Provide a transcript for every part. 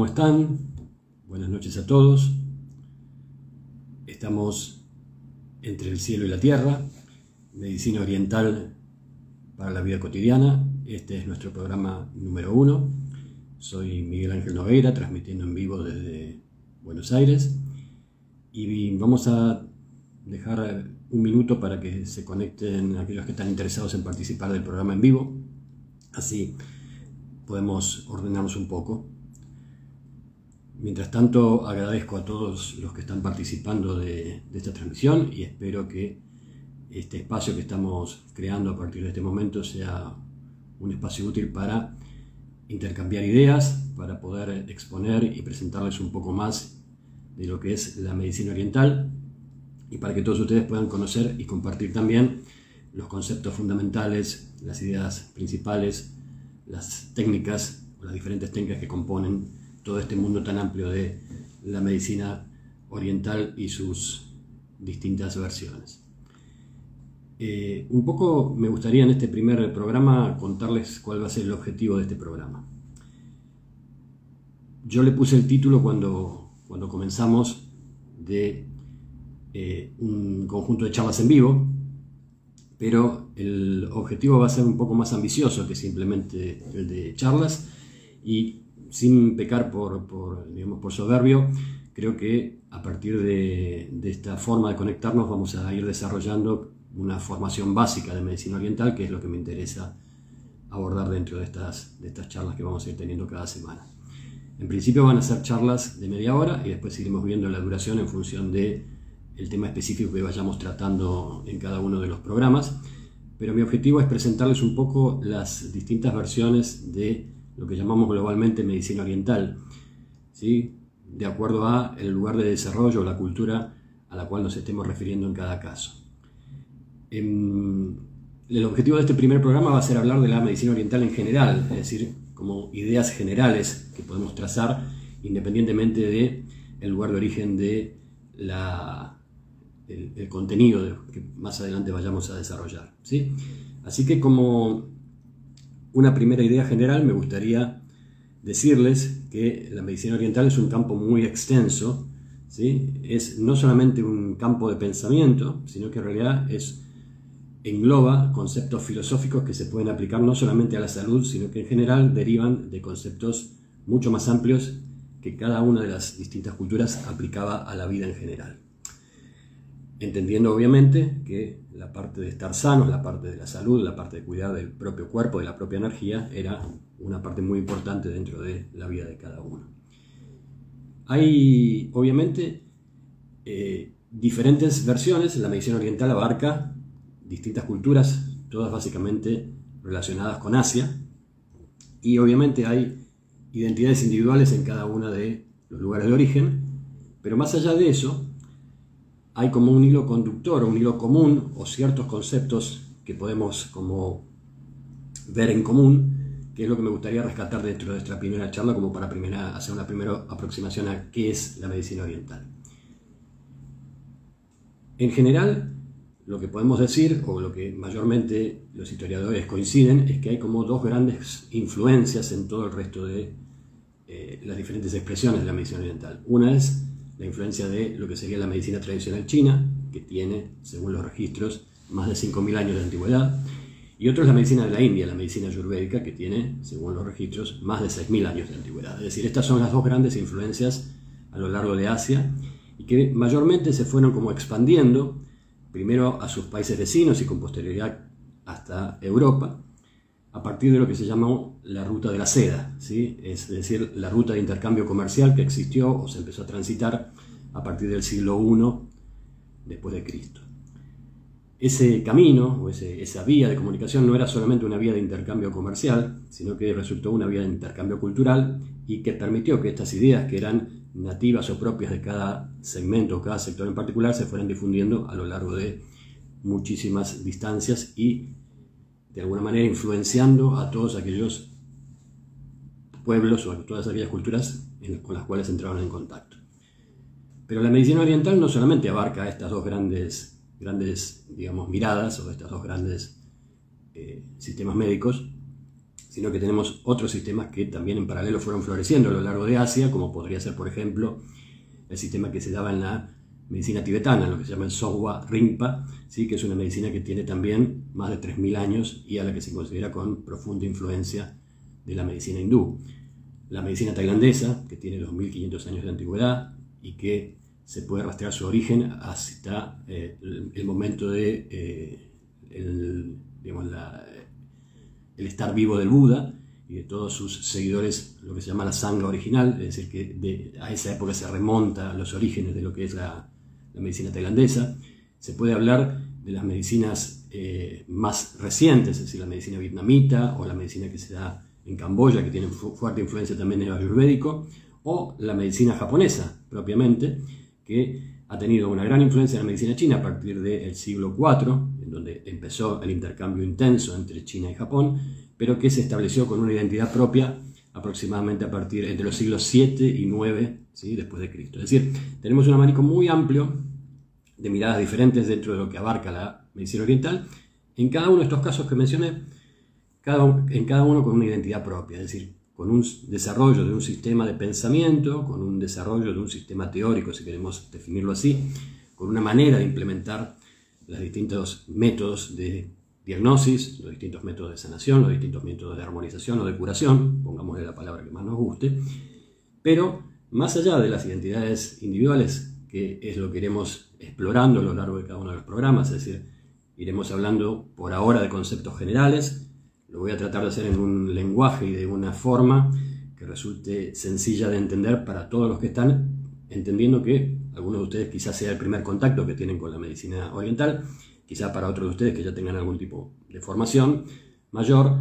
¿Cómo están? Buenas noches a todos. Estamos entre el cielo y la tierra, medicina oriental para la vida cotidiana. Este es nuestro programa número uno. Soy Miguel Ángel Nogueira, transmitiendo en vivo desde Buenos Aires. Y vamos a dejar un minuto para que se conecten aquellos que están interesados en participar del programa en vivo. Así podemos ordenarnos un poco. Mientras tanto, agradezco a todos los que están participando de, esta transmisión y espero que este espacio que estamos creando a partir de este momento sea un espacio útil para intercambiar ideas, para poder exponer y presentarles un poco más de lo que es la medicina oriental y para que todos ustedes puedan conocer y compartir también los conceptos fundamentales, las ideas principales, las técnicas, las diferentes técnicas que componen todo este mundo tan amplio de la medicina oriental y sus distintas versiones. Eh, un poco me gustaría en este primer programa contarles cuál va a ser el objetivo de este programa. Yo le puse el título cuando, cuando comenzamos de eh, un conjunto de charlas en vivo, pero el objetivo va a ser un poco más ambicioso que simplemente el de charlas y sin pecar por, por, digamos, por soberbio, creo que a partir de, esta forma de conectarnos vamos a ir desarrollando una formación básica de medicina oriental, que es lo que me interesa abordar dentro de estas, de estas charlas que vamos a ir teniendo cada semana. En principio van a ser charlas de media hora y después iremos viendo la duración en función de el tema específico que vayamos tratando en cada uno de los programas. Pero mi objetivo es presentarles un poco las distintas versiones de lo que llamamos globalmente medicina oriental, ¿sí? de acuerdo a el lugar de desarrollo la cultura a la cual nos estemos refiriendo en cada caso. Em, el objetivo de este primer programa va a ser hablar de la medicina oriental en general, es decir, como ideas generales que podemos trazar independientemente de el lugar de origen de la, contenido que más adelante vayamos a desarrollar. ¿sí? Así que como una primera idea general, me gustaría decirles que la medicina oriental es un campo muy extenso, ¿sí? es no solamente un campo de pensamiento, sino que en realidad es, engloba conceptos filosóficos que se pueden aplicar no solamente a la salud, sino que en general derivan de conceptos mucho más amplios que cada una de las distintas culturas aplicaba a la vida en general entendiendo obviamente que la parte de estar sanos, la parte de la salud, la parte de cuidar del propio cuerpo, de la propia energía, era una parte muy importante dentro de la vida de cada uno. Hay obviamente eh, diferentes versiones, la medicina oriental abarca distintas culturas, todas básicamente relacionadas con Asia, y obviamente hay identidades individuales en cada uno de los lugares de origen, pero más allá de eso, hay como un hilo conductor, un hilo común o ciertos conceptos que podemos como ver en común, que es lo que me gustaría rescatar dentro de esta primera charla como para hacer una primera aproximación a qué es la medicina oriental. En general, lo que podemos decir, o lo que mayormente los historiadores coinciden, es que hay como dos grandes influencias en todo el resto de eh, las diferentes expresiones de la medicina oriental. Una es la influencia de lo que sería la medicina tradicional china, que tiene, según los registros, más de 5.000 años de antigüedad, y otro es la medicina de la India, la medicina ayurvédica, que tiene, según los registros, más de 6.000 años de antigüedad. Es decir, estas son las dos grandes influencias a lo largo de Asia y que mayormente se fueron como expandiendo, primero a sus países vecinos y con posterioridad hasta Europa, a partir de lo que se llamó la ruta de la seda, ¿sí? es decir, la ruta de intercambio comercial que existió o se empezó a transitar a partir del siglo I después de Cristo. Ese camino o esa vía de comunicación no era solamente una vía de intercambio comercial, sino que resultó una vía de intercambio cultural y que permitió que estas ideas que eran nativas o propias de cada segmento o cada sector en particular se fueran difundiendo a lo largo de muchísimas distancias y de alguna manera influenciando a todos aquellos pueblos o a todas aquellas culturas con las cuales entraron en contacto. Pero la medicina oriental no solamente abarca estas dos grandes, grandes digamos, miradas o estos dos grandes eh, sistemas médicos, sino que tenemos otros sistemas que también en paralelo fueron floreciendo a lo largo de Asia, como podría ser, por ejemplo, el sistema que se daba en la medicina tibetana, lo que se llama el Sogwa Rinpa, ¿sí? que es una medicina que tiene también más de 3.000 años y a la que se considera con profunda influencia de la medicina hindú. La medicina tailandesa, que tiene 2.500 años de antigüedad y que se puede rastrear su origen hasta eh, el, momento de eh, el, el estar vivo del Buda y de todos sus seguidores, lo que se llama la sangre original, es decir, que a esa época se remonta a los orígenes de lo que es la, la medicina tailandesa. Se puede hablar de las medicinas eh, más recientes, es decir, la medicina vietnamita o la medicina que se da en Camboya, que tiene fuerte influencia también en el ayurvédico, o la medicina japonesa propiamente, que ha tenido una gran influencia en la medicina china a partir del siglo IV, en donde empezó el intercambio intenso entre China y Japón, pero que se estableció con una identidad propia aproximadamente a partir entre los siglos 7 y 9 ¿sí? después de Cristo. Es decir, tenemos un abanico muy amplio de miradas diferentes dentro de lo que abarca la medicina oriental. En cada uno de estos casos que mencioné, cada, en cada uno con una identidad propia, es decir, con un desarrollo de un sistema de pensamiento, con un desarrollo de un sistema teórico, si queremos definirlo así, con una manera de implementar los distintos métodos de diagnosis, los distintos métodos de sanación, los distintos métodos de armonización o de curación, pongámosle la palabra que más nos guste, pero más allá de las identidades individuales, que es lo que iremos explorando a lo largo de cada uno de los programas, es decir, iremos hablando por ahora de conceptos generales, lo voy a tratar de hacer en un lenguaje y de una forma que resulte sencilla de entender para todos los que están entendiendo que algunos de ustedes quizás sea el primer contacto que tienen con la medicina oriental quizá para otros de ustedes que ya tengan algún tipo de formación mayor,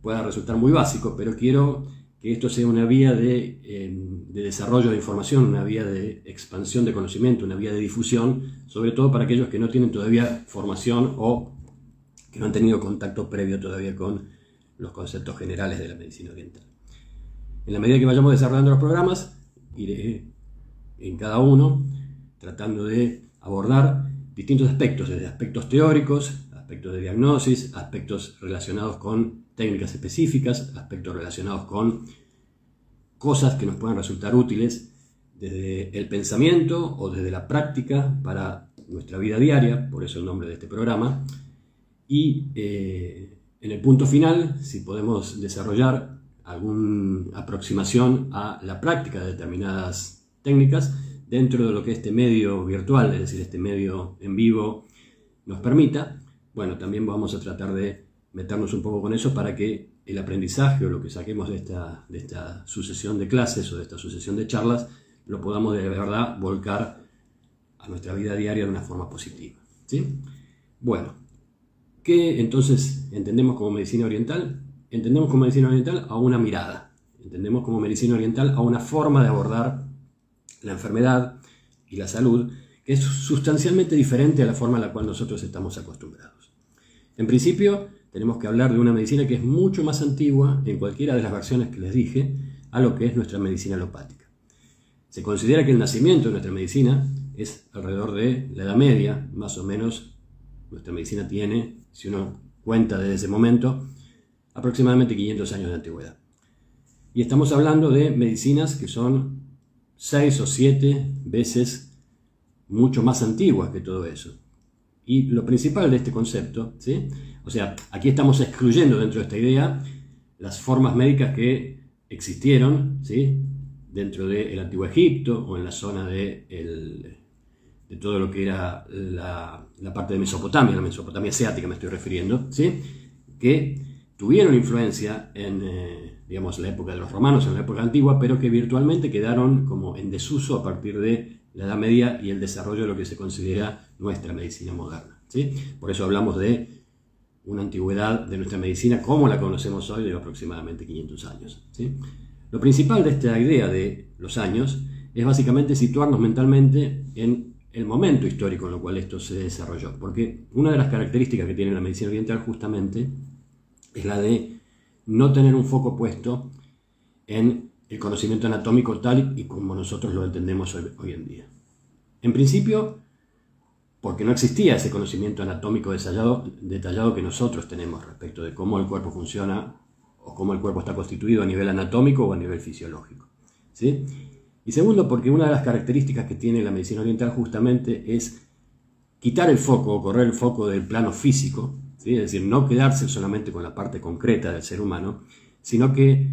pueda resultar muy básico, pero quiero que esto sea una vía de, em, desarrollo de información, una vía de expansión de conocimiento, una vía de difusión, sobre todo para aquellos que no tienen todavía formación o que no han tenido contacto previo todavía con los conceptos generales de la medicina oriental. En la medida que vayamos desarrollando los programas, iré en cada uno tratando de abordar distintos aspectos, desde aspectos teóricos, aspectos de diagnosis, aspectos relacionados con técnicas específicas, aspectos relacionados con cosas que nos puedan resultar útiles desde el pensamiento o desde la práctica para nuestra vida diaria, por eso el nombre de este programa. Y eh, en el punto final, si podemos desarrollar alguna aproximación a la práctica de determinadas técnicas, dentro de lo que este medio virtual, es decir, este medio en vivo, nos permita, bueno, también vamos a tratar de meternos un poco con eso para que el aprendizaje o lo que saquemos de esta, de esta sucesión de clases o de esta sucesión de charlas lo podamos de verdad volcar a nuestra vida diaria de una forma positiva. ¿sí? Bueno, ¿qué entonces entendemos como medicina oriental? Entendemos como medicina oriental a una mirada, entendemos como medicina oriental a una forma de abordar la enfermedad y la salud, que es sustancialmente diferente a la forma a la cual nosotros estamos acostumbrados. En principio, tenemos que hablar de una medicina que es mucho más antigua en cualquiera de las versiones que les dije a lo que es nuestra medicina alopática. Se considera que el nacimiento de nuestra medicina es alrededor de la Edad Media, más o menos. Nuestra medicina tiene, si uno cuenta desde ese momento, aproximadamente 500 años de antigüedad. Y estamos hablando de medicinas que son seis o siete veces mucho más antiguas que todo eso. Y lo principal de este concepto, ¿sí? o sea, aquí estamos excluyendo dentro de esta idea las formas médicas que existieron ¿sí? dentro del antiguo Egipto o en la zona de, de todo lo que era la, parte de Mesopotamia, la Mesopotamia asiática me estoy refiriendo, ¿sí? que tuvieron influencia en... Eh, digamos, la época de los romanos, en la época antigua, pero que virtualmente quedaron como en desuso a partir de la Edad Media y el desarrollo de lo que se considera nuestra medicina moderna. ¿sí? Por eso hablamos de una antigüedad de nuestra medicina como la conocemos hoy de aproximadamente 500 años. ¿sí? Lo principal de esta idea de los años es básicamente situarnos mentalmente en el momento histórico en el cual esto se desarrolló, porque una de las características que tiene la medicina oriental justamente es la de no tener un foco puesto en el conocimiento anatómico tal y como nosotros lo entendemos hoy, en día. En principio, porque no existía ese conocimiento anatómico detallado, detallado que nosotros tenemos respecto de cómo el cuerpo funciona o cómo el cuerpo está constituido a nivel anatómico o a nivel fisiológico. ¿sí? Y segundo, porque una de las características que tiene la medicina oriental justamente es quitar el foco o correr el foco del plano físico, es decir, no quedarse solamente con la parte concreta del ser humano, sino que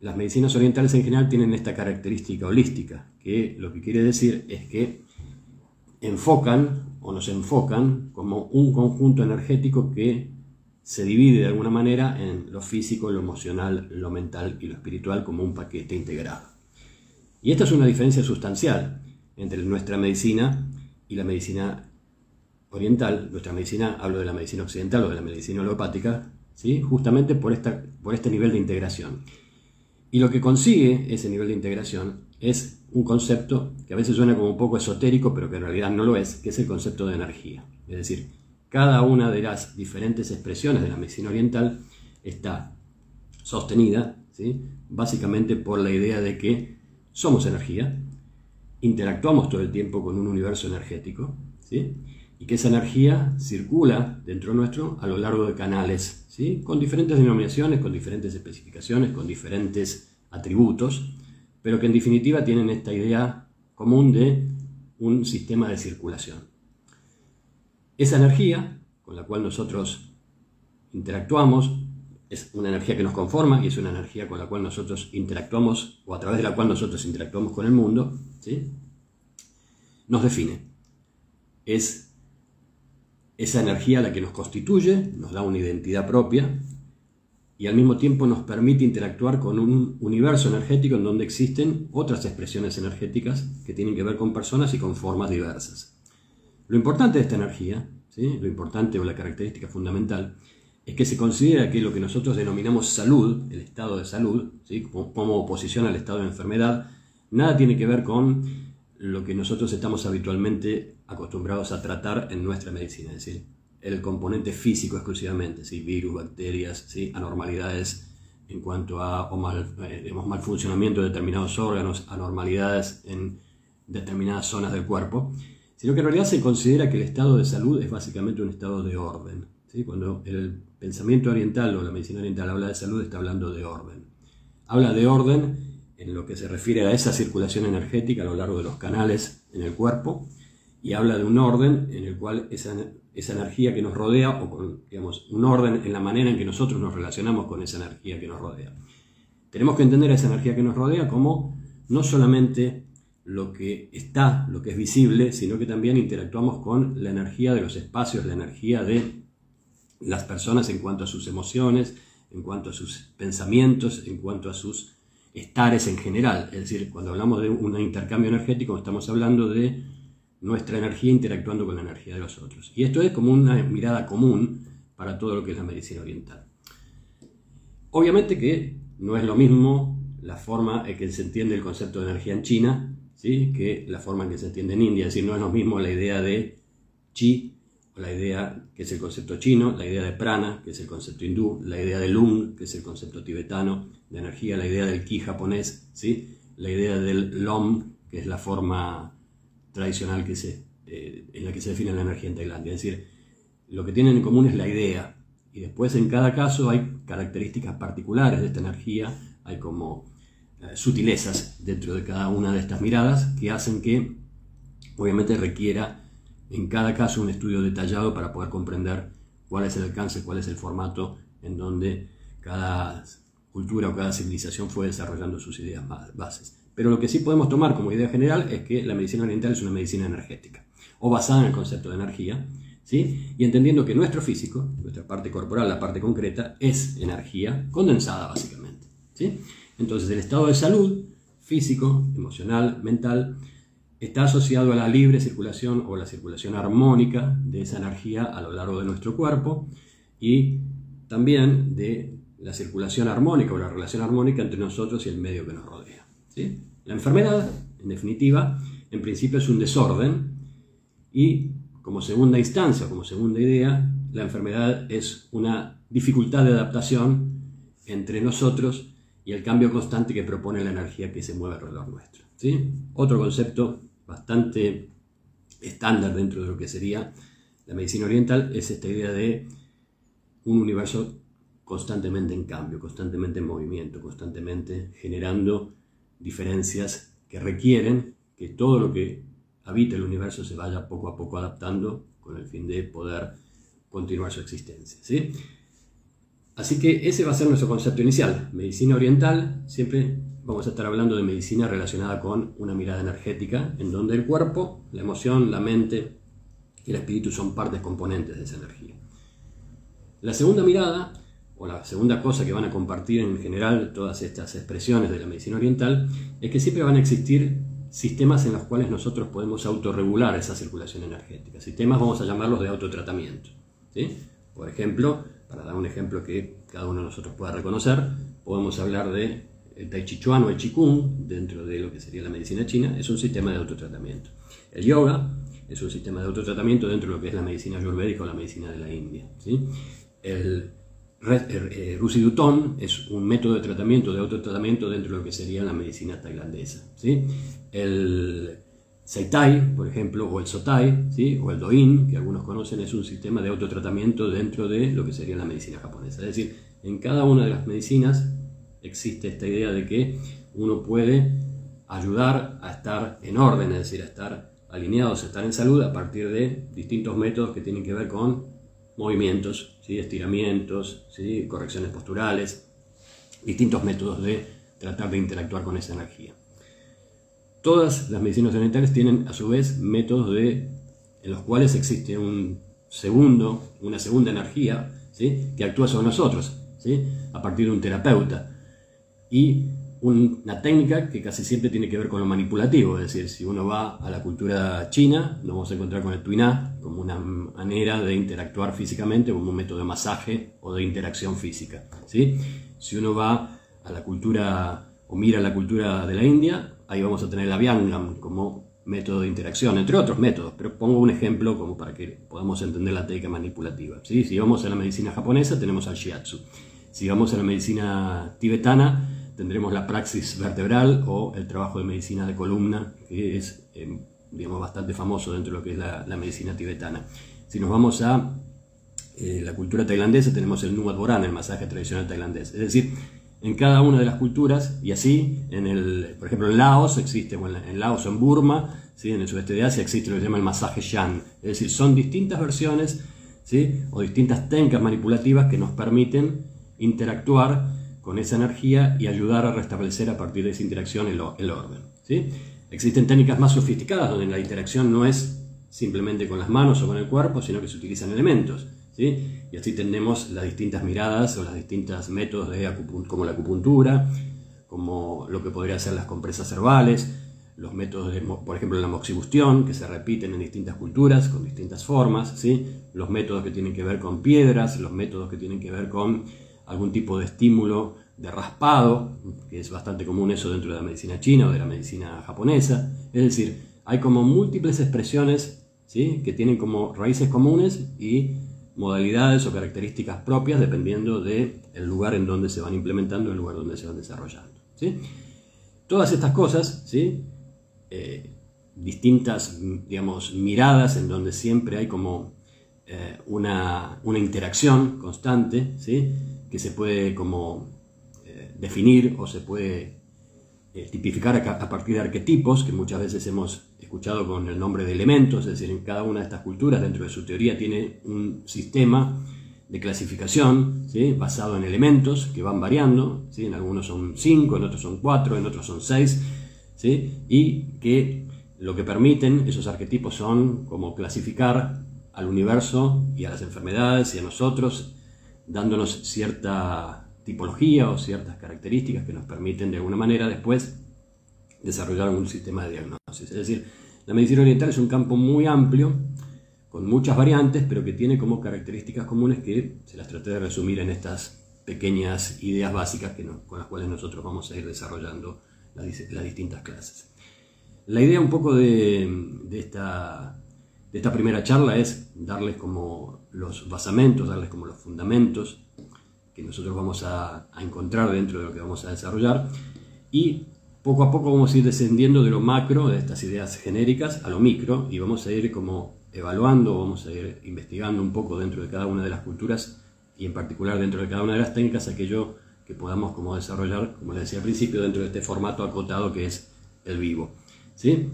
las medicinas orientales en general tienen esta característica holística, que lo que quiere decir es que enfocan o nos enfocan como un conjunto energético que se divide de alguna manera en lo físico, lo emocional, lo mental y lo espiritual como un paquete integrado. Y esta es una diferencia sustancial entre nuestra medicina y la medicina oriental. Nuestra medicina, hablo de la medicina occidental o de la medicina holopática, ¿sí? justamente por, esta, por este nivel de integración. Y lo que consigue ese nivel de integración es un concepto que a veces suena como un poco esotérico, pero que en realidad no lo es, que es el concepto de energía. Es decir, cada una de las diferentes expresiones de la medicina oriental está sostenida, ¿sí? básicamente por la idea de que somos energía, interactuamos todo el tiempo con un universo energético, ¿sí? y que esa energía circula dentro nuestro a lo largo de canales, ¿sí? con diferentes denominaciones, con diferentes especificaciones, con diferentes atributos, pero que en definitiva tienen esta idea común de un sistema de circulación. Esa energía con la cual nosotros interactuamos es una energía que nos conforma y es una energía con la cual nosotros interactuamos o a través de la cual nosotros interactuamos con el mundo, ¿sí? nos define. Es esa energía la que nos constituye, nos da una identidad propia y al mismo tiempo nos permite interactuar con un universo energético en donde existen otras expresiones energéticas que tienen que ver con personas y con formas diversas. Lo importante de esta energía, ¿sí? lo importante o la característica fundamental, es que se considera que lo que nosotros denominamos salud, el estado de salud, ¿sí? como oposición al estado de enfermedad, nada tiene que ver con lo que nosotros estamos habitualmente acostumbrados a tratar en nuestra medicina, es decir, el componente físico exclusivamente, ¿sí? virus, bacterias, anormalidades en cuanto a mal, eh, mal funcionamiento de determinados órganos, anormalidades en determinadas zonas del cuerpo, sino que en realidad se considera que el estado de salud es básicamente un estado de orden. Cuando el pensamiento oriental o la medicina oriental habla de salud, está hablando de orden. Habla de orden en lo que se refiere a esa circulación energética a lo largo de los canales en el cuerpo y habla de un orden en el cual esa, esa energía que nos rodea, o digamos, un orden en la manera en que nosotros nos relacionamos con esa energía que nos rodea. Tenemos que entender a esa energía que nos rodea como no solamente lo que está, lo que es visible, sino que también interactuamos con la energía de los espacios, la energía de las personas en cuanto a sus emociones, en cuanto a sus pensamientos, en cuanto a sus estares en general. Es decir, cuando hablamos de un intercambio energético, estamos hablando de nuestra energía interactuando con la energía de los otros. Y esto es como una mirada común para todo lo que es la medicina oriental. Obviamente que no es lo mismo la forma en que se entiende el concepto de energía en China ¿sí? que la forma en que se entiende en India. Es decir, no es lo mismo la idea de chi la idea que es el concepto chino, la idea de prana, que es el concepto hindú, la idea de lung, que es el concepto tibetano de energía, la idea del ki japonés, ¿sí? la idea del lom, que es la forma tradicional que se, eh, en la que se define la energía en Tailandia. Es decir, lo que tienen en común es la idea, y después en cada caso hay características particulares de esta energía, hay como eh, sutilezas dentro de cada una de estas miradas que hacen que obviamente requiera en cada caso un estudio detallado para poder comprender cuál es el alcance, cuál es el formato en donde cada cultura o cada civilización fue desarrollando sus ideas bases. Pero lo que sí podemos tomar como idea general es que la medicina oriental es una medicina energética, o basada en el concepto de energía, ¿sí? y entendiendo que nuestro físico, nuestra parte corporal, la parte concreta, es energía condensada básicamente. ¿sí? Entonces el estado de salud, físico, emocional, mental, está asociado a la libre circulación o la circulación armónica de esa energía a lo largo de nuestro cuerpo y también de la circulación armónica o la relación armónica entre nosotros y el medio que nos rodea. La enfermedad, en definitiva, en principio es un desorden y como segunda instancia, como segunda idea, la enfermedad es una dificultad de adaptación entre nosotros y el cambio constante que propone la energía que se mueve alrededor nuestro. ¿sí? Otro concepto bastante estándar dentro de lo que sería la medicina oriental es esta idea de un universo constantemente en cambio, constantemente en movimiento, constantemente generando diferencias que requieren que todo lo que habita el universo se vaya poco a poco adaptando con el fin de poder continuar su existencia. ¿sí? Así que ese va a ser nuestro concepto inicial. Medicina oriental, siempre vamos a estar hablando de medicina relacionada con una mirada energética, en donde el cuerpo, la emoción, la mente y el espíritu son partes componentes de esa energía. La segunda mirada o la segunda cosa que van a compartir en general todas estas expresiones de la medicina oriental, es que siempre van a existir sistemas en los cuales nosotros podemos autorregular esa circulación energética. Sistemas vamos a llamarlos de autotratamiento. Por ejemplo, para dar un ejemplo que cada uno de nosotros pueda reconocer, podemos hablar de el Tai Chi Chuan o el Qigong, dentro de lo que sería la medicina china, es un sistema de autotratamiento. El yoga es un sistema de autotratamiento dentro de lo que es la medicina ayurvédica o la medicina de la India. ¿sí? El eh, Rusidutón es un método de tratamiento, de autotratamiento dentro de lo que sería la medicina tailandesa. ¿sí? El Seitai, por ejemplo, o el Sotai, ¿sí? o el Doin, que algunos conocen, es un sistema de autotratamiento dentro de lo que sería la medicina japonesa. Es decir, en cada una de las medicinas existe esta idea de que uno puede ayudar a estar en orden, es decir, a estar alineados, a estar en salud a partir de distintos métodos que tienen que ver con movimientos, ¿sí? estiramientos, ¿sí? correcciones posturales, distintos métodos de tratar de interactuar con esa energía. Todas las medicinas orientales tienen a su vez métodos de, en los cuales existe un segundo, una segunda energía ¿sí? que actúa sobre nosotros, ¿sí? a partir de un terapeuta. Y una técnica que casi siempre tiene que ver con lo manipulativo, es decir, si uno va a la cultura china, nos vamos a encontrar con el tuiná como una manera de interactuar físicamente, como un método de masaje o de interacción física. ¿sí? Si uno va a la cultura o mira la cultura de la India, ahí vamos a tener la Vyangam como método de interacción, entre otros métodos, pero pongo un ejemplo como para que podamos entender la técnica manipulativa. ¿sí? Si vamos a la medicina japonesa, tenemos al shiatsu. Si vamos a la medicina tibetana, tendremos la praxis vertebral o el trabajo de medicina de columna, que es eh, digamos, bastante famoso dentro de lo que es la, medicina tibetana. Si nos vamos a eh, la cultura tailandesa, tenemos el Nuat Boran, el masaje tradicional tailandés. Es decir, en cada una de las culturas, y así, en el, por ejemplo, en Laos existe, bueno, en Laos o en Burma, ¿sí? en el sudeste de Asia existe lo que se llama el masaje Shan. Es decir, son distintas versiones ¿sí? o distintas técnicas manipulativas que nos permiten interactuar con esa energía y ayudar a restablecer a partir de esa interacción el, orden. ¿sí? Existen técnicas más sofisticadas donde la interacción no es simplemente con las manos o con el cuerpo, sino que se utilizan elementos. ¿sí? Y así tenemos las distintas miradas o los distintos métodos de como la acupuntura, como lo que podría ser las compresas cervales, los métodos, de, por ejemplo, la moxibustión, que se repiten en distintas culturas, con distintas formas, ¿sí? los métodos que tienen que ver con piedras, los métodos que tienen que ver con algún tipo de estímulo de raspado, que es bastante común eso dentro de la medicina china o de la medicina japonesa. Es decir, hay como múltiples expresiones ¿sí? que tienen como raíces comunes y modalidades o características propias dependiendo del lugar en donde se van implementando, el lugar donde se van desarrollando. ¿sí? Todas estas cosas, ¿sí? Eh, distintas digamos, miradas en donde siempre hay como eh, una, una, interacción constante, ¿sí? Que se puede como eh, definir o se puede eh, tipificar a, partir de arquetipos que muchas veces hemos escuchado con el nombre de elementos, es decir, en cada una de estas culturas dentro de su teoría tiene un sistema de clasificación basado en elementos que van variando, ¿sí? en algunos son 5, en otros son 4, en otros son 6, y que lo que permiten esos arquetipos son como clasificar al universo y a las enfermedades y a nosotros dándonos cierta tipología o ciertas características que nos permiten de alguna manera después desarrollar un sistema de diagnóstico. Es decir, la medicina oriental es un campo muy amplio, con muchas variantes, pero que tiene como características comunes que se las traté de resumir en estas pequeñas ideas básicas que con las cuales nosotros vamos a ir desarrollando las, distintas clases. La idea un poco de, esta, de esta primera charla es darles como los basamentos, darles como los fundamentos que nosotros vamos a, encontrar dentro de lo que vamos a desarrollar y poco a poco vamos a ir descendiendo de lo macro, de estas ideas genéricas, a lo micro y vamos a ir como evaluando, vamos a ir investigando un poco dentro de cada una de las culturas y en particular dentro de cada una de las técnicas aquello que podamos como desarrollar, como les decía al principio, dentro de este formato acotado que es el vivo. ¿sí?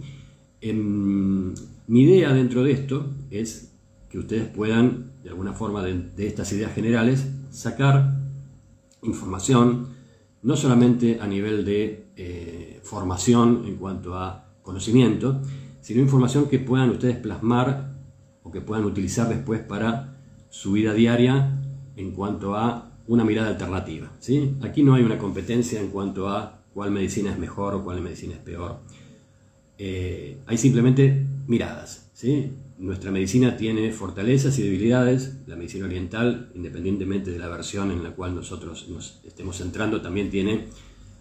Em, mi idea dentro de esto es que ustedes puedan, de alguna forma, de, estas ideas generales, sacar información, no solamente a nivel de eh, formación en cuanto a conocimiento, sino información que puedan ustedes plasmar o que puedan utilizar después para su vida diaria en cuanto a una mirada alternativa. ¿sí? Aquí no hay una competencia en cuanto a cuál medicina es mejor o cuál medicina es peor. Eh, hay simplemente miradas. ¿sí? Nuestra medicina tiene fortalezas y debilidades. La medicina oriental, independientemente de la versión en la cual nosotros nos estemos centrando, también tiene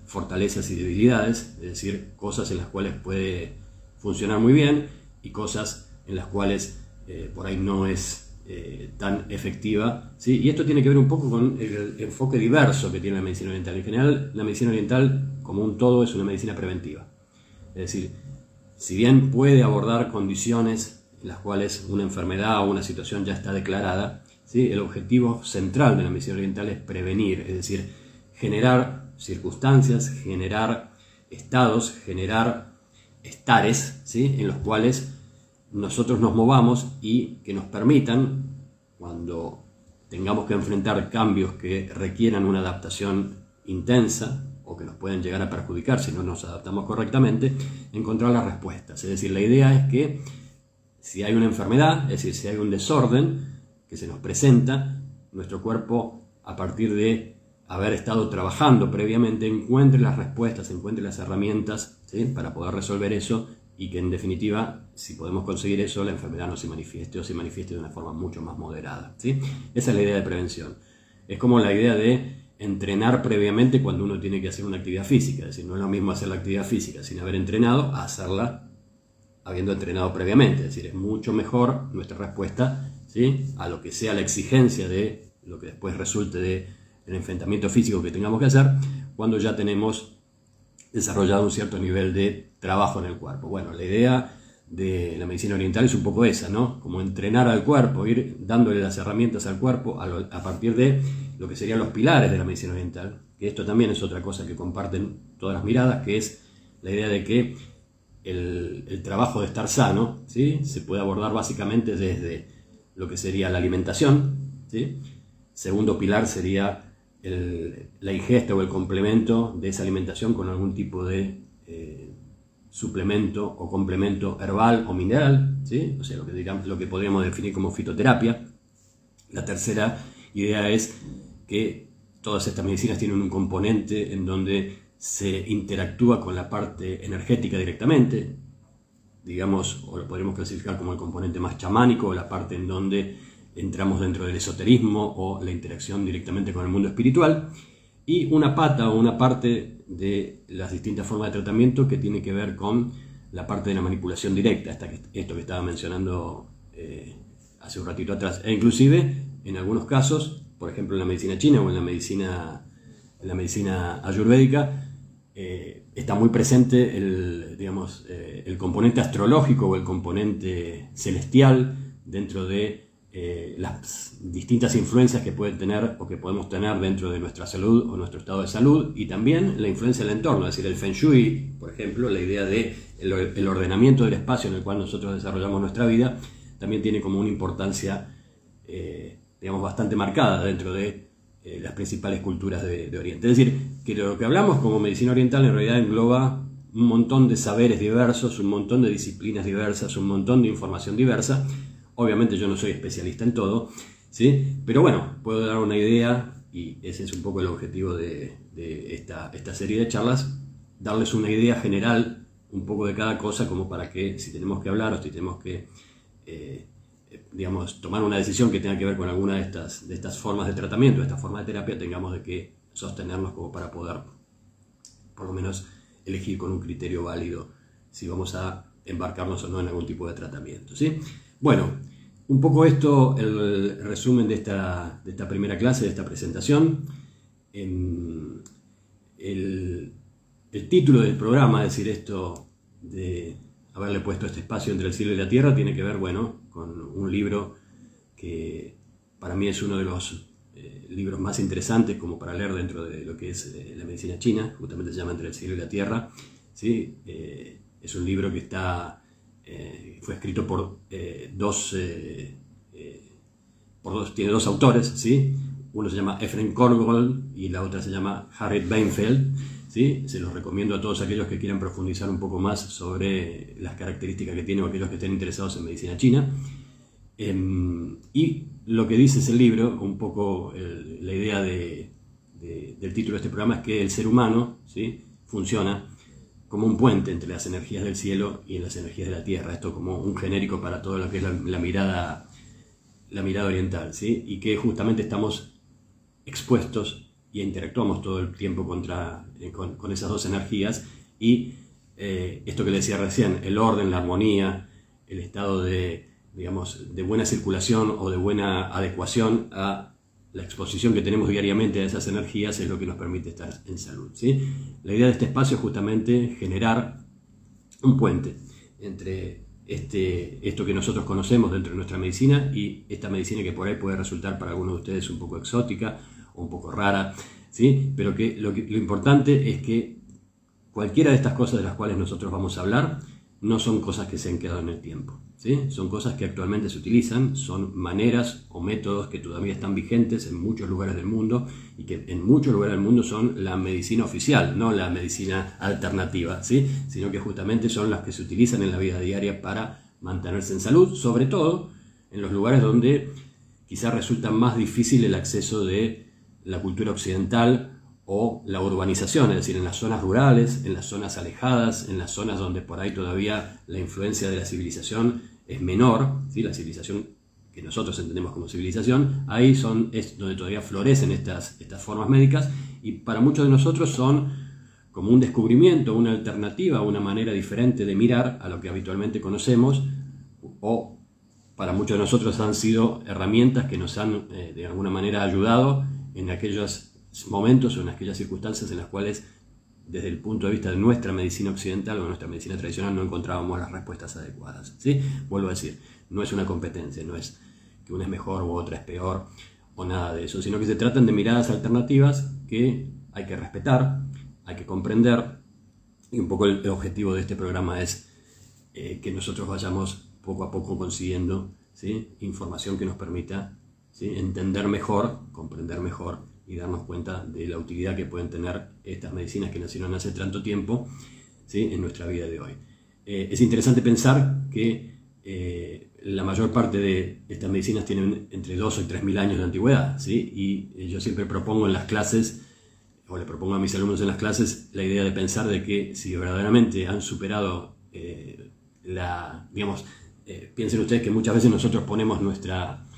fortalezas y debilidades, es decir, cosas en las cuales puede funcionar muy bien y cosas en las cuales eh, por ahí no es eh, tan efectiva. ¿sí? Y esto tiene que ver un poco con el enfoque diverso que tiene la medicina oriental. En general, la medicina oriental, como un todo, es una medicina preventiva. Es decir, si bien puede abordar condiciones en las cuales una enfermedad o una situación ya está declarada, ¿sí? el objetivo central de la medicina oriental es prevenir, es decir, generar circunstancias, generar estados, generar estares ¿sí? en los cuales nosotros nos movamos y que nos permitan, cuando tengamos que enfrentar cambios que requieran una adaptación intensa o que nos pueden llegar a perjudicar si no nos adaptamos correctamente, encontrar las respuestas. Es decir, la idea es que si hay una enfermedad, es decir, si hay un desorden que se nos presenta, nuestro cuerpo, a partir de haber estado trabajando previamente, encuentre las respuestas, encuentre las herramientas para poder resolver eso y que en definitiva, si podemos conseguir eso, la enfermedad no se manifieste o se manifieste de una forma mucho más moderada. ¿sí? Esa es la idea de prevención. Es como la idea de entrenar previamente cuando uno tiene que hacer una actividad física. Es decir, no es lo mismo hacer la actividad física sin haber entrenado a hacerla habiendo entrenado previamente. Es decir, es mucho mejor nuestra respuesta ¿sí? a lo que sea la exigencia de lo que después resulte del el enfrentamiento físico que tengamos que hacer cuando ya tenemos desarrollado un cierto nivel de trabajo en el cuerpo. Bueno, la idea de la medicina oriental es un poco esa, ¿no? Como entrenar al cuerpo, ir dándole las herramientas al cuerpo a, partir de lo que serían los pilares de la medicina oriental, que esto también es otra cosa que comparten todas las miradas, que es la idea de que el, trabajo de estar sano ¿sí? se puede abordar básicamente desde lo que sería la alimentación, ¿sí? segundo pilar sería la ingesta o el complemento de esa alimentación con algún tipo de eh, suplemento o complemento herbal o mineral, ¿sí? o sea, lo que, lo que podríamos definir como fitoterapia. La tercera idea es que todas estas medicinas tienen un componente en donde se interactúa con la parte energética directamente, digamos, o lo podríamos clasificar como el componente más chamánico, o la parte en donde entramos dentro del esoterismo o la interacción directamente con el mundo espiritual, y una pata o una parte de las distintas formas de tratamiento que tiene que ver con la parte de la manipulación directa, esto que estaba mencionando eh, hace un ratito atrás, e inclusive en algunos casos, por ejemplo en la medicina china o en la medicina, en la medicina ayurvédica, eh, está muy presente el, digamos, eh, el componente astrológico o el componente celestial dentro de eh, las distintas influencias que pueden tener o que podemos tener dentro de nuestra salud o nuestro estado de salud y también la influencia del entorno, es decir, el Feng Shui, por ejemplo, la idea de el, ordenamiento del espacio en el cual nosotros desarrollamos nuestra vida, también tiene como una importancia, digamos, bastante marcada dentro de eh, las principales culturas de, Oriente. Es decir, que lo que hablamos como medicina oriental en realidad engloba un montón de saberes diversos, un montón de disciplinas diversas, un montón de información diversa, Obviamente yo no soy especialista en todo, ¿sí? pero bueno, puedo dar una idea y ese es un poco el objetivo de, esta, serie de charlas, darles una idea general un poco de cada cosa como para que si tenemos que hablar o si tenemos que, eh, digamos, tomar una decisión que tenga que ver con alguna de estas, de estas formas de tratamiento, de esta forma de terapia, tengamos de que sostenernos como para poder, por lo menos, elegir con un criterio válido si vamos a embarcarnos o no en algún tipo de tratamiento. ¿sí? Bueno, un poco esto, el resumen de esta, primera clase, de esta presentación. el, título del programa, es decir, esto de haberle puesto este espacio entre el cielo y la tierra, tiene que ver, bueno, con un libro que para mí es uno de los eh, libros más interesantes como para leer dentro de lo que es eh, la medicina china, justamente se llama Entre el cielo y la tierra. ¿sí? es un libro que está, fue escrito por dos, por dos, tiene dos autores, ¿sí? uno se llama Efren Korngold y la otra se llama Harriet Beinfeld. Se los recomiendo a todos aquellos que quieran profundizar un poco más sobre las características que tiene o aquellos que estén interesados en medicina china. Em, y lo que dice ese libro, un poco la idea del título de este programa es que el ser humano ¿sí? funciona como un puente entre las energías del cielo y las energías de la tierra. Esto como un genérico para todo lo que es la, mirada la mirada oriental, ¿sí? y que justamente estamos expuestos y interactuamos todo el tiempo contra, eh, con, esas dos energías y eh, esto que decía recién, el orden, la armonía, el estado de, digamos, de buena circulación o de buena adecuación a la exposición que tenemos diariamente a esas energías es lo que nos permite estar en salud. ¿sí? La idea de este espacio es justamente generar un puente entre este, esto que nosotros conocemos dentro de nuestra medicina y esta medicina que por ahí puede resultar para algunos de ustedes un poco exótica un poco rara, ¿sí? pero que lo, lo importante es que cualquiera de estas cosas de las cuales nosotros vamos a hablar no son cosas que se han quedado en el tiempo. Son cosas que actualmente se utilizan, son maneras o métodos que todavía están vigentes en muchos lugares del mundo y que en muchos lugares del mundo son la medicina oficial, no la medicina alternativa, ¿sí? sino que justamente son las que se utilizan en la vida diaria para mantenerse en salud, sobre todo en los lugares donde quizás resulta más difícil el acceso de la cultura occidental o la urbanización, es decir, en las zonas rurales, en las zonas alejadas, en las zonas donde por ahí todavía la influencia de la civilización es menor, ¿sí? la civilización que nosotros entendemos como civilización, ahí son, es donde todavía florecen estas, estas formas médicas y para muchos de nosotros son como un descubrimiento, una alternativa, una manera diferente de mirar a lo que habitualmente conocemos o para muchos de nosotros han sido herramientas que nos han eh, de alguna manera ayudado en aquellos momentos o en aquellas circunstancias en las cuales desde el punto de vista de nuestra medicina occidental o nuestra medicina tradicional no encontrábamos las respuestas adecuadas. ¿sí? Vuelvo a decir, no es una competencia, no es que una es mejor u otra es peor o nada de eso, sino que se tratan de miradas alternativas que hay que respetar, hay que comprender y un poco el, objetivo de este programa es eh, que nosotros vayamos poco a poco consiguiendo ¿sí? información que nos permita entender mejor, comprender mejor y darnos cuenta de la utilidad que pueden tener estas medicinas que nacieron hace tanto tiempo ¿sí? en nuestra vida de hoy. Eh, es interesante pensar que eh, la mayor parte de estas medicinas tienen entre 2 y 3 mil años de antigüedad, ¿sí? y yo siempre propongo en las clases, o le propongo a mis alumnos en las clases, la idea de pensar de que si verdaderamente han superado eh, la, digamos, piensen ustedes que muchas veces nosotros ponemos nuestra eh,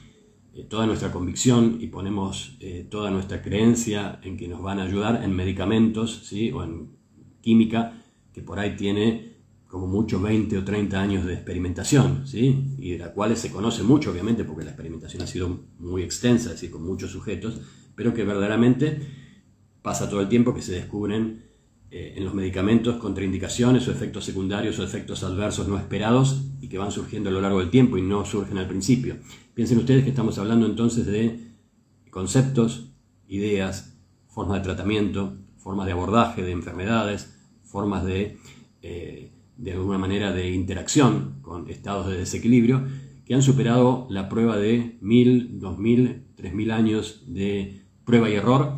toda nuestra convicción y ponemos eh, toda nuestra creencia en que nos van a ayudar en medicamentos ¿sí? o en química que por ahí tiene como mucho 20 o 30 años de experimentación, ¿sí? y de la cual se conoce mucho, obviamente, porque la experimentación ha sido muy extensa, es decir, con muchos sujetos, pero que verdaderamente pasa todo el tiempo que se descubren eh, en los medicamentos contraindicaciones o efectos secundarios o efectos adversos no esperados y que van surgiendo a lo largo del tiempo y no surgen al principio. Piensen ustedes que estamos hablando entonces de conceptos, ideas, formas de tratamiento, formas de abordaje de enfermedades, formas de, eh, de alguna manera, de interacción con estados de desequilibrio que han superado la prueba de mil, dos mil, tres mil años de prueba y error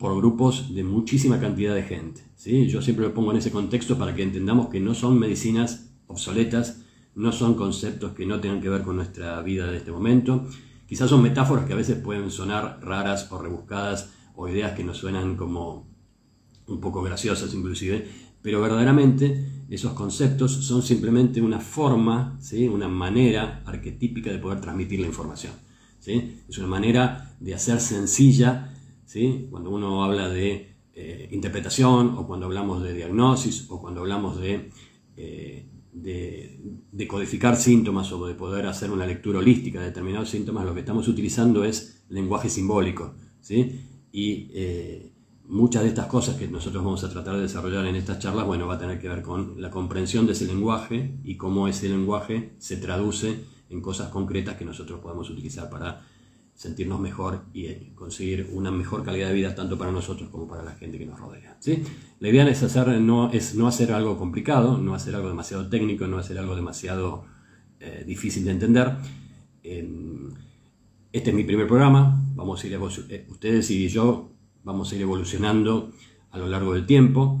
por grupos de muchísima cantidad de gente. ¿sí? Yo siempre lo pongo en ese contexto para que entendamos que no son medicinas obsoletas, no son conceptos que no tengan que ver con nuestra vida de este momento. Quizás son metáforas que a veces pueden sonar raras o rebuscadas o ideas que nos suenan como un poco graciosas inclusive, pero verdaderamente esos conceptos son simplemente una forma, ¿sí? una manera arquetípica de poder transmitir la información. ¿sí? Es una manera de hacer sencilla, ¿sí? cuando uno habla de eh, interpretación o cuando hablamos de diagnosis o cuando hablamos de eh, codificar síntomas o de poder hacer una lectura holística de determinados síntomas, lo que estamos utilizando es lenguaje simbólico. ¿sí? Y eh, muchas de estas cosas que nosotros vamos a tratar de desarrollar en estas charlas, bueno, va a tener que ver con la comprensión de ese lenguaje y cómo ese lenguaje se traduce en cosas concretas que nosotros podemos utilizar para sentirnos mejor y eh, conseguir una mejor calidad de vida tanto para nosotros como para la gente que nos rodea. ¿sí? La idea es, hacer, no, es no hacer algo complicado, no hacer algo demasiado técnico, no hacer algo demasiado eh, difícil de entender. este es mi primer programa, vamos a ir eh, ustedes y yo vamos a ir evolucionando a lo largo del tiempo.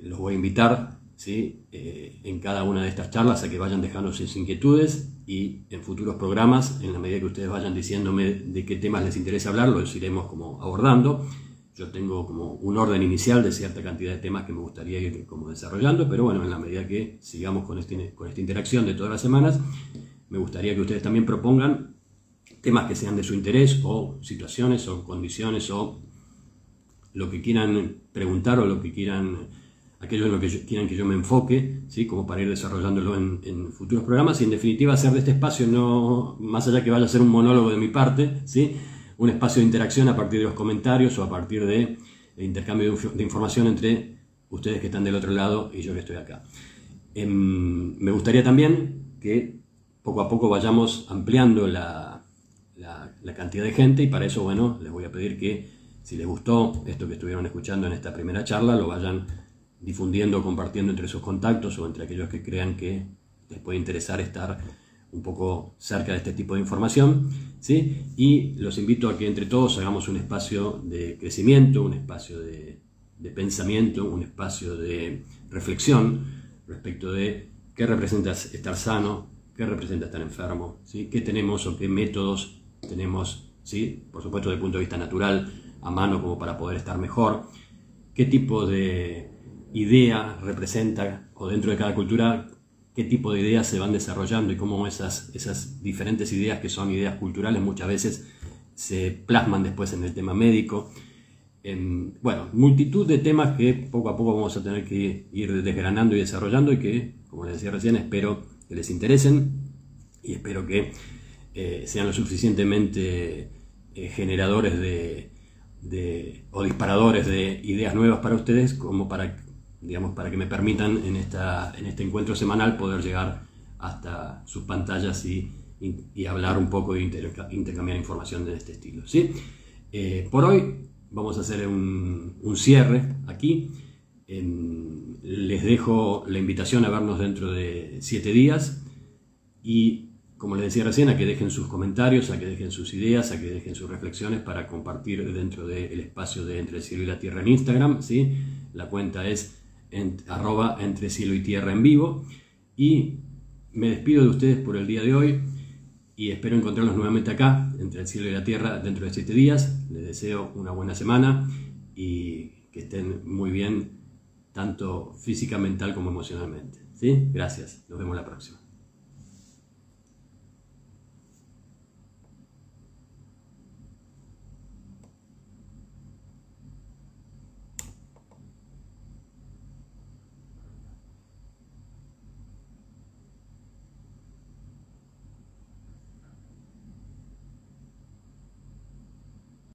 los voy a invitar ¿sí? en cada una de estas charlas a que vayan dejando sus inquietudes y en futuros programas, en la medida que ustedes vayan diciéndome de qué temas les interesa hablar, los iremos como abordando. Yo tengo como un orden inicial de cierta cantidad de temas que me gustaría ir como desarrollando, pero bueno, en la medida que sigamos con, este, con esta interacción de todas las semanas, me gustaría que ustedes también propongan temas que sean de su interés o situaciones o condiciones o lo que quieran preguntar o lo que quieran aquello en lo que quieran que yo me enfoque, ¿sí? como para ir desarrollándolo en, futuros programas y en definitiva hacer de este espacio, no más allá que vaya a ser un monólogo de mi parte, ¿sí? un espacio de interacción a partir de los comentarios o a partir de, intercambio de, información entre ustedes que están del otro lado y yo que estoy acá. Em, me gustaría también que poco a poco vayamos ampliando la, la cantidad de gente y para eso, bueno, les voy a pedir que si les gustó esto que estuvieron escuchando en esta primera charla, lo vayan difundiendo, compartiendo entre sus contactos o entre aquellos que crean que les puede interesar estar un poco cerca de este tipo de información. ¿sí? Y los invito a que entre todos hagamos un espacio de crecimiento, un espacio de, pensamiento, un espacio de reflexión respecto de qué representa estar sano, qué representa estar enfermo, ¿sí? qué tenemos o qué métodos tenemos, ¿sí? por supuesto desde el punto de vista natural, a mano como para poder estar mejor, qué tipo de idea representa, o dentro de cada cultura, qué tipo de ideas se van desarrollando y cómo esas, esas diferentes ideas que son ideas culturales muchas veces se plasman después en el tema médico. En, bueno, multitud de temas que poco a poco vamos a tener que ir desgranando y desarrollando y que, como les decía recién, espero que les interesen y espero que eh, sean lo suficientemente eh, generadores de, de, o disparadores de ideas nuevas para ustedes como para digamos, para que me permitan en, esta, en este encuentro semanal poder llegar hasta sus pantallas y, hablar un poco e intercambiar información de este estilo. ¿sí? Eh, por hoy vamos a hacer un, cierre aquí. les dejo la invitación a vernos dentro de siete días y como les decía recién, a que dejen sus comentarios, a que dejen sus ideas, a que dejen sus reflexiones para compartir dentro del espacio de Entre el Cielo y la Tierra en Instagram. ¿sí? La cuenta es arroba entre cielo y tierra en vivo. Y me despido de ustedes por el día de hoy y espero encontrarlos nuevamente acá, entre el cielo y la tierra, dentro de siete días. Les deseo una buena semana y que estén muy bien, tanto física, mental como emocionalmente. ¿Sí? Gracias. Nos vemos la próxima.